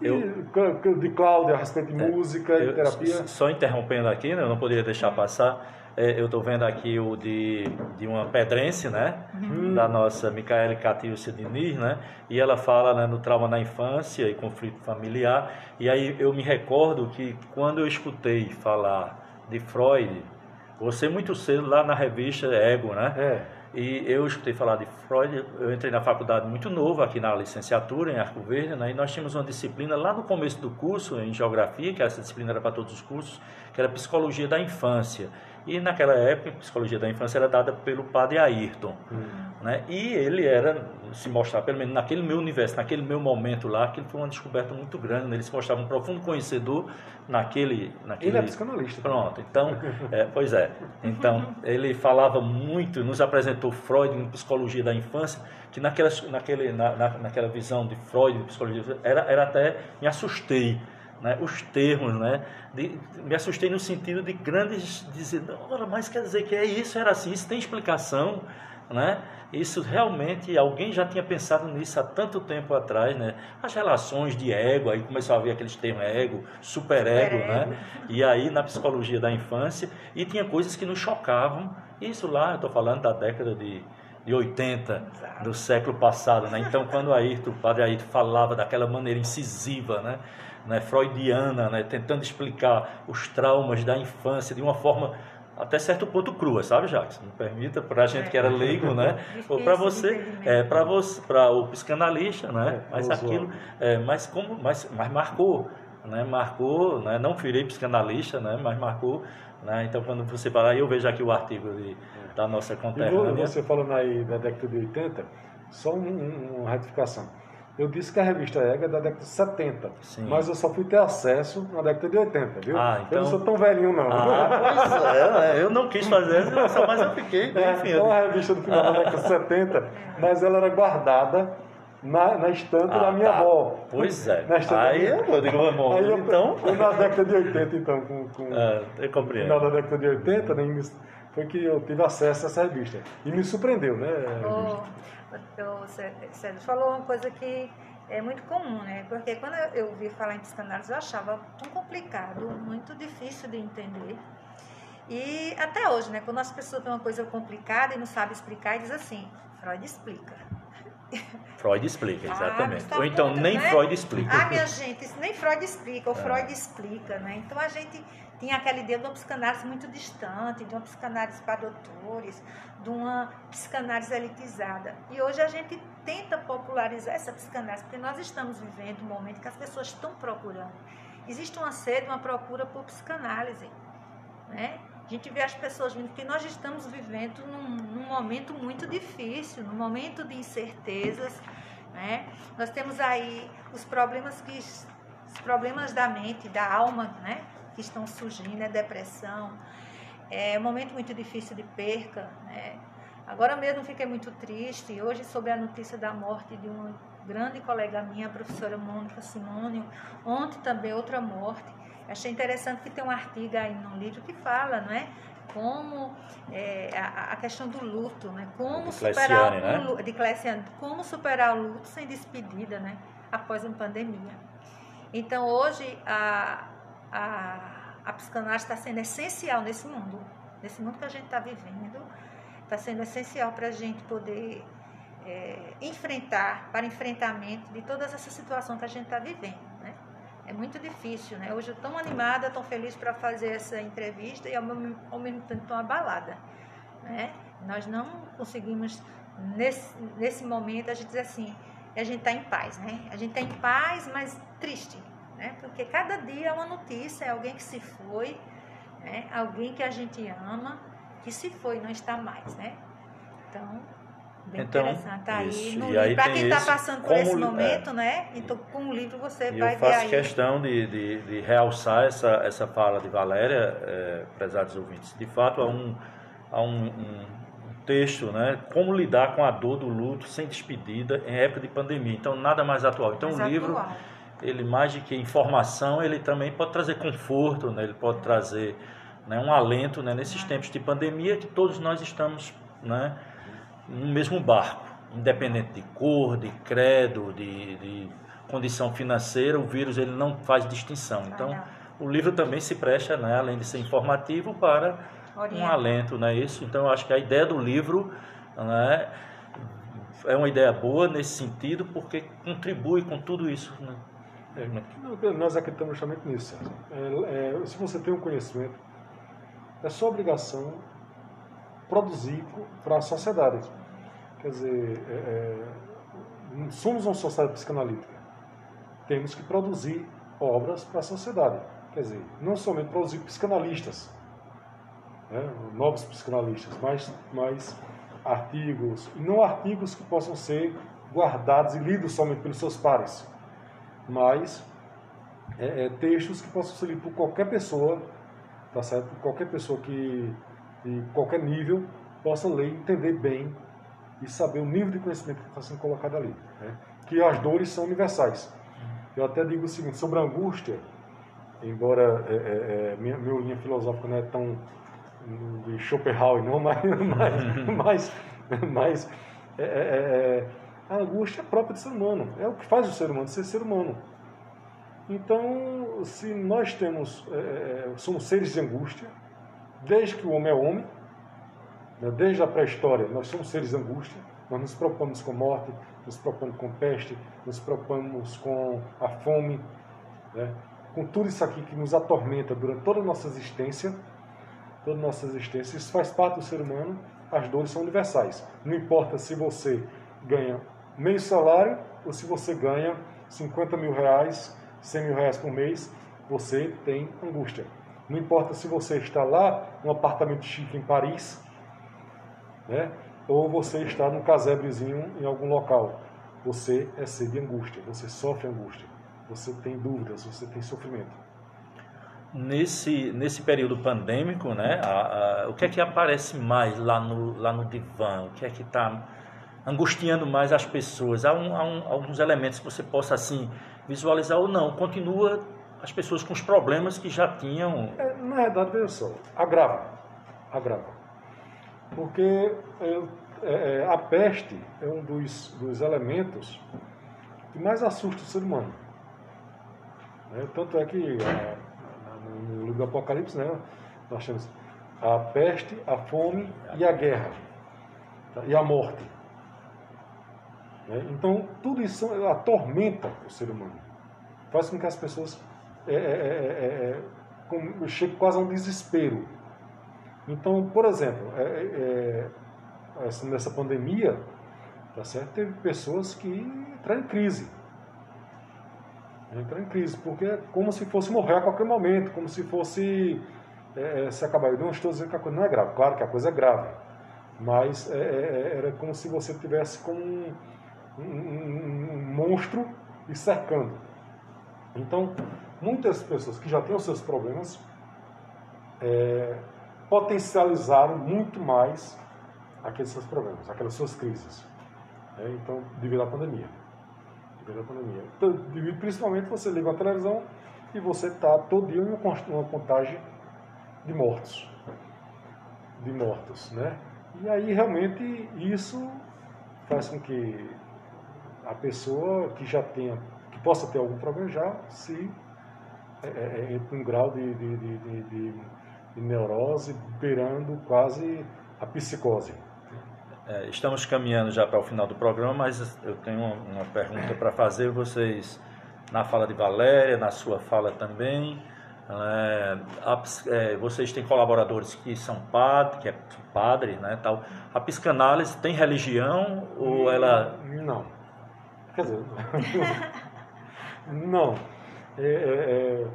eu, de Cláudia a respeito de é, música eu, e terapia. Só interrompendo aqui, né, eu não poderia deixar passar. É, eu estou vendo aqui o de, de uma pedrense, né? Uhum. Da nossa Micaele Catilcia Diniz, né? E ela fala né, no trauma na infância e conflito familiar. E aí eu me recordo que quando eu escutei falar de Freud, você muito cedo lá na revista Ego, né? É e eu escutei falar de Freud, eu entrei na faculdade muito novo, aqui na licenciatura, em Arco Verde, né? e nós tínhamos uma disciplina lá no começo do curso, em Geografia, que essa disciplina era para todos os cursos, que era Psicologia da Infância. E naquela época, a psicologia da infância era dada pelo padre Ayrton. Uhum. Né? E ele era, se mostrar, pelo menos naquele meu universo, naquele meu momento lá, que foi uma descoberta muito grande. Né? Ele se mostrava um profundo conhecedor naquele. naquele... Ele é psicanalista. Pronto, então, é, pois é. Então, ele falava muito, nos apresentou Freud em psicologia da infância, que naquela, naquele, na, naquela visão de Freud, de psicologia, era, era até. me assustei né, os termos, né, de, me assustei no sentido de grandes dizer, mas quer dizer que é isso, era assim, isso tem explicação, né? Isso realmente alguém já tinha pensado nisso há tanto tempo atrás, né? As relações de ego, aí começou a ver aqueles termos ego, superego, super né? E aí na psicologia da infância e tinha coisas que nos chocavam. Isso lá, eu estou falando da década de de 80 Exato. do século passado, né? Então, quando Ayrton, o padre Ayrton falava daquela maneira incisiva, né? Né, freudiana, né, tentando explicar os traumas da infância de uma forma até certo ponto crua, sabe, Jacques? Me permita, para a gente é. que era leigo, né? Ou para você, é, para você, para o psicanalista, né? É, mas aquilo, é, mas como, mas, mas marcou, né? Marcou, né? Não virei psicanalista, né? Mas marcou, né? Então quando você fala, eu vejo aqui o artigo de, da nossa conterrânea. Você falando aí da década de 80, só um, um, uma retificação. Eu disse que a revista Ega é da década de 70, Sim. mas eu só fui ter acesso na década de 80, viu? Ah, então... Eu não sou tão velhinho, não. Ah, pois é, é eu não quis fazer isso, mas eu fiquei. É, enfim, então a revista do final da década de 70, mas ela era guardada na, na estante ah, da minha tá. avó. Pois é. Na estante aí eu digo, irmão, aí eu, então... Foi na década de 80, então, com, com ah, eu compreendo. No final da década de 80, né, foi que eu tive acesso a essa revista. E me surpreendeu, né? Oh o Sérgio falou uma coisa que é muito comum, né? Porque quando eu ouvi falar em psicanálise, eu achava tão complicado, muito difícil de entender. E até hoje, né? Quando as pessoas têm uma coisa complicada e não sabem explicar, e diz assim, Freud explica. Freud explica, exatamente. Ah, Ou então muito, nem né? Freud explica. Ah, minha gente, nem Freud explica, o é. Freud explica, né? Então a gente tinha aquela ideia de uma psicanálise muito distante, de uma psicanálise para doutores, de uma psicanálise elitizada. E hoje a gente tenta popularizar essa psicanálise, porque nós estamos vivendo um momento que as pessoas estão procurando. Existe uma sede, uma procura por psicanálise. Né? A gente vê as pessoas vindo, porque nós estamos vivendo num, num momento muito difícil, num momento de incertezas. Né? Nós temos aí os problemas que os problemas da mente, da alma, né? Que estão surgindo, é depressão, é um momento muito difícil de perca. Né? Agora mesmo fiquei muito triste, hoje soube a notícia da morte de uma grande colega minha, a professora Mônica Simônio, ontem também outra morte. Achei interessante que tem um artigo aí no livro que fala, não é? Como é, a, a, questão do luto, né? Como superar o, né? de Cleciane, como superar o luto sem despedida, né? Após uma pandemia. Então hoje a, a, a psicanálise está sendo essencial nesse mundo, nesse mundo que a gente está vivendo, está sendo essencial para a gente poder é, enfrentar, para enfrentamento de todas essas situações que a gente está vivendo. Né? É muito difícil, né? Hoje eu estou animada, tão feliz para fazer essa entrevista e ao mesmo, ao mesmo tempo estou abalada. Né? Nós não conseguimos, nesse, nesse momento, a gente dizer assim, a gente está em paz, né? A gente está em paz, mas triste, né? Porque cada dia é uma notícia, é alguém que se foi, né? Alguém que a gente ama, que se foi, não está mais, né? Então, bem então, interessante. Tá aí, para quem está passando por esse momento, é, né? Então, com o livro você vai ver aí. Eu faço questão de, de, de, realçar essa, essa fala de Valéria, é, prezados ouvintes. De fato, há um, há um, um texto, né? Como lidar com a dor do luto sem despedida em época de pandemia. Então, nada mais atual. Então, mais o livro atual ele mais de que informação, ele também pode trazer conforto, né? ele pode trazer né, um alento né, nesses tempos de pandemia que todos nós estamos né, no mesmo barco, independente de cor, de credo, de, de condição financeira, o vírus ele não faz distinção. Então, o livro também se presta, né, além de ser informativo, para um alento, não é isso? Então, eu acho que a ideia do livro né, é uma ideia boa nesse sentido, porque contribui com tudo isso. Né? É, nós acreditamos justamente nisso. É, é, se você tem um conhecimento, é sua obrigação produzir para a sociedade. Quer dizer, é, é, somos uma sociedade psicanalítica. Temos que produzir obras para a sociedade. Quer dizer, não somente produzir psicanalistas, né? novos psicanalistas, mais, mais artigos, e não artigos que possam ser guardados e lidos somente pelos seus pares, mas é, é, textos que possam ser lidos por qualquer pessoa, tá certo? Qualquer pessoa que de qualquer nível possa ler, entender bem e saber o nível de conhecimento que está sendo colocado ali. Né? Que as dores são universais. Eu até digo o seguinte, sobre a angústia, embora é, é, é minha, minha linha filosófica não é tão de Schopenhauer, não, mas, mas, mas, mas é, é, é, a angústia é própria do ser humano, é o que faz o ser humano ser ser humano. Então, se nós temos, somos seres de angústia, desde que o homem é homem, né, desde a pré-história, nós somos seres de angústia, nós nos preocupamos com morte, nos preocupamos com peste, nos preocupamos com a fome, né, com tudo isso aqui que nos atormenta durante toda a nossa existência, toda a nossa existência, isso faz parte do ser humano, as dores são universais. Não importa se você ganha meio salário ou se você ganha 50 mil reais, 100 mil reais por mês, você tem angústia. Não importa se você está lá num apartamento chique em Paris, né? ou você está num casebrezinho em algum local. Você é ser de angústia, você sofre angústia, você tem dúvidas, você tem sofrimento. Nesse, nesse período pandêmico, né, a, a, o que é que aparece mais lá no, lá no divã? O que é que está angustiando mais as pessoas? Há, um, há um, alguns elementos que você possa assim visualizar ou não? Continua as pessoas com os problemas que já tinham. É, na verdade, veja só, agrava. Agrava. Porque é, é, a peste é um dos, dos elementos que mais assusta o ser humano. Né? Tanto é que é, no livro do Apocalipse né, nós temos a peste, a fome e a guerra. Tá? E a morte. Né? Então, tudo isso atormenta o ser humano. Faz com que as pessoas é, é, é, é chega quase a um desespero. Então, por exemplo, é, é, nessa pandemia, tá certo? teve pessoas que entraram em crise. Entraram em crise, porque é como se fosse morrer a qualquer momento, como se fosse é, se acabar. Eu não estou dizendo que a coisa não é grave, claro que a coisa é grave, mas é, era como se você tivesse como um, um, monstro e cercando. Então, muitas pessoas que já têm os seus problemas é, potencializaram muito mais aqueles seus problemas, aquelas suas crises. É, então, devido à pandemia. Devido à pandemia. Então, devido, principalmente você liga a televisão e você está todo dia em uma contagem de mortos. De mortos, né? E aí, realmente, isso faz com que a pessoa que já tenha, que possa ter algum problema já se é, é, é um grau de, de, de, de, neurose beirando quase a psicose. É, estamos caminhando já para o final do programa, mas eu tenho uma pergunta para fazer. Vocês, na fala de Valéria, na sua fala também, é, a, é, vocês têm colaboradores que são padres, que é padre, né, tal. A psicanálise tem religião ou ela... Não. Quer dizer, não. É, é, é,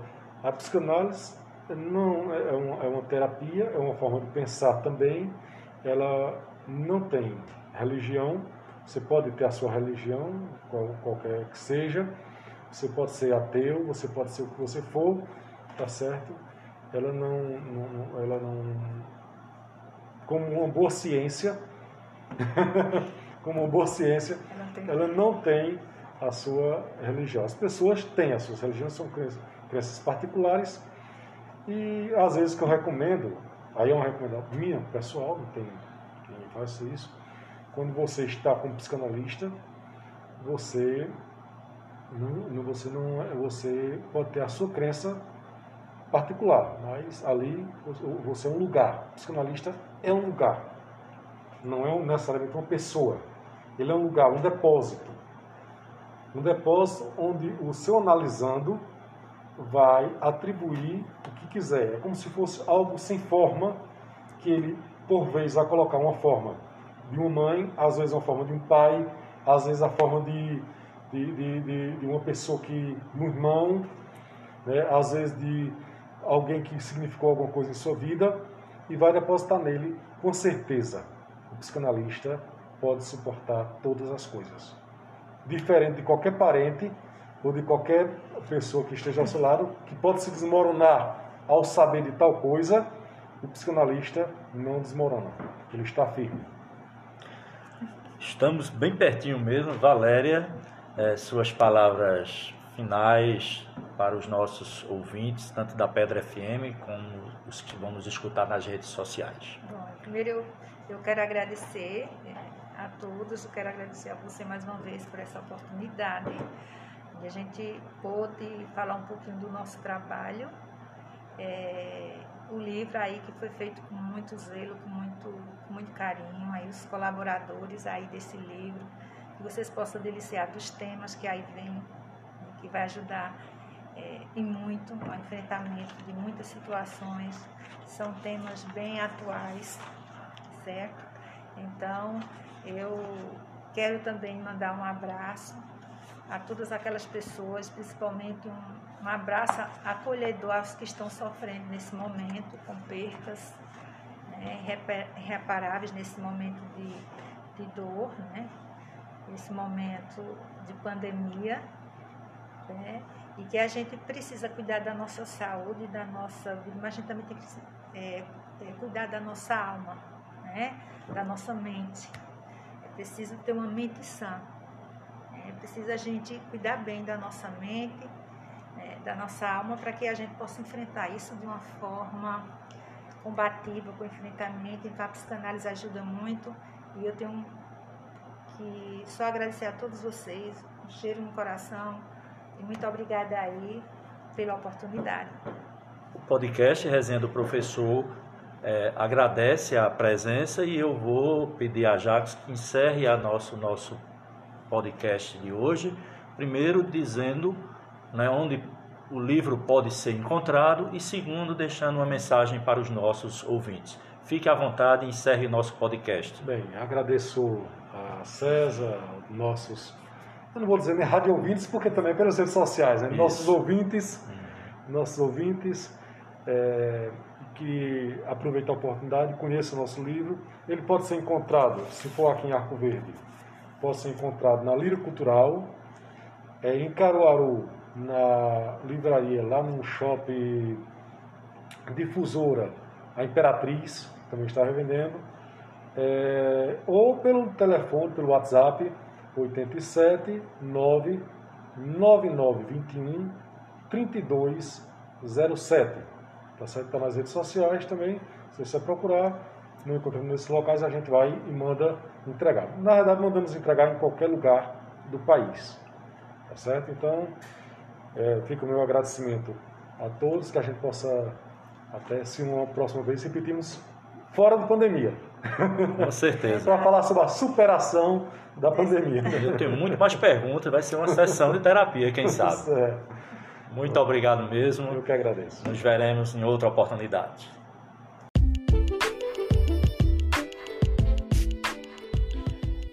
a psicanálise não é, é uma, é uma terapia, é uma forma de pensar também. Ela não tem religião. Você pode ter a sua religião, qual, qualquer que seja. Você pode ser ateu, você pode ser o que você for, tá certo? Ela não, não ela não, como uma boa ciência, como uma boa ciência, ela não tem a sua religião. As pessoas têm as suas religiões, são crenças particulares, e às vezes que eu recomendo, aí é uma recomendação minha, pessoal, não tem quem faça isso, quando você está com um psicanalista, você não, você não você pode ter a sua crença particular, mas ali você é um lugar. O psicanalista é um lugar, não é necessariamente uma pessoa. Ele é um lugar, um depósito um depósito onde o seu analisando vai atribuir o que quiser. É como se fosse algo sem forma, que ele, por vez, vai colocar uma forma de uma mãe, às vezes uma forma de um pai, às vezes a forma de, de, de, de, de uma pessoa que. um irmão, né? às vezes de alguém que significou alguma coisa em sua vida. e vai depositar nele com certeza. O psicanalista pode suportar todas as coisas. Diferente de qualquer parente ou de qualquer pessoa que esteja ao seu lado, que pode se desmoronar ao saber de tal coisa, o psicanalista não desmorona, ele está firme. Estamos bem pertinho mesmo, Valéria, é, suas palavras finais para os nossos ouvintes, tanto da Pedra FM como os que vão nos escutar nas redes sociais. Bom, primeiro eu, eu quero agradecer é, a todos, eu quero agradecer a você mais uma vez por essa oportunidade de a gente pôde falar um pouquinho do nosso trabalho. É, o livro aí que foi feito com muito zelo, com muito, com muito carinho, aí os colaboradores aí desse livro, que vocês possam deliciar dos temas que aí vem, que vai ajudar é, e muito ao enfrentamento de muitas situações. São temas bem atuais, certo? Então, eu quero também mandar um abraço a todas aquelas pessoas, principalmente um, um abraço acolhedor aos que estão sofrendo nesse momento, com percas né, irreparáveis nesse momento de, de dor, né, nesse momento de pandemia, né, e que a gente precisa cuidar da nossa saúde, da nossa vida, mas a gente também tem que é, é, cuidar da nossa alma, né, da nossa mente. Preciso ter uma mente sã. É preciso a gente cuidar bem da nossa mente, é, da nossa alma, para que a gente possa enfrentar isso de uma forma combativa, com enfrentamento. Então, a psicanálise ajuda muito e eu tenho que só agradecer a todos vocês, um cheiro no coração e muito obrigada aí pela oportunidade. O podcast Resenha do Professor é, agradece a presença e eu vou pedir a Jacques que encerre a nosso, nosso podcast de hoje, primeiro dizendo né, onde o livro pode ser encontrado e segundo deixando uma mensagem para os nossos ouvintes. Fique à vontade e encerre nosso podcast. Bem, agradeço a César, nossos, eu não vou dizer nem rádio ouvintes, porque também pelas redes sociais, né? nossos ouvintes, hum. nossos ouvintes, é, que aproveitem a oportunidade, conheçam o nosso livro. Ele pode ser encontrado, se for aqui em Arco Verde, pode ser encontrado na Lira Cultural, é, em Caruaru, na livraria, lá no shopping Difusora, a Imperatriz, também está revendendo, é, ou pelo telefone, pelo WhatsApp, 87 9 9921 3207. Tá certo? Está nas redes sociais também. Se você procurar, não encontrando nesses locais, a gente vai e manda entregar. Na verdade, mandamos entregar em qualquer lugar do país. Tá certo? Então, é, fica o meu agradecimento a todos, que a gente possa, até se uma próxima vez, repetimos fora da pandemia. Com certeza. Para falar sobre a superação da pandemia. Eu tenho muito mais perguntas, vai ser uma sessão de terapia, quem sabe. É. Muito obrigado mesmo. Eu que agradeço. Nos veremos em outra oportunidade.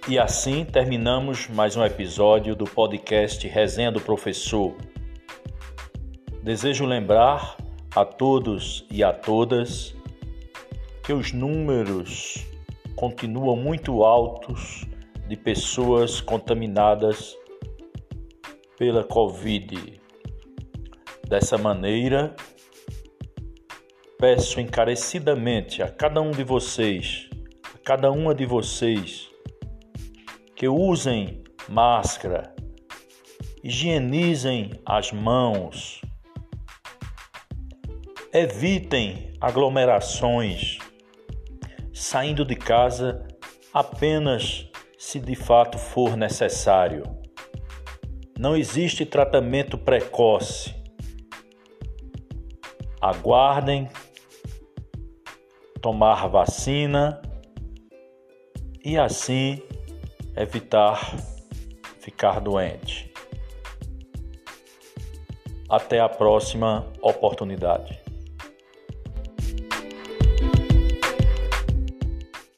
E assim terminamos mais um episódio do podcast Resenha do Professor. Desejo lembrar a todos e a todas que os números continuam muito altos de pessoas contaminadas pela Covid. Dessa maneira, peço encarecidamente a cada um de vocês, a cada uma de vocês, que usem máscara, higienizem as mãos, evitem aglomerações, saindo de casa apenas se de fato for necessário. Não existe tratamento precoce. Aguardem tomar vacina e assim evitar ficar doente. Até a próxima oportunidade.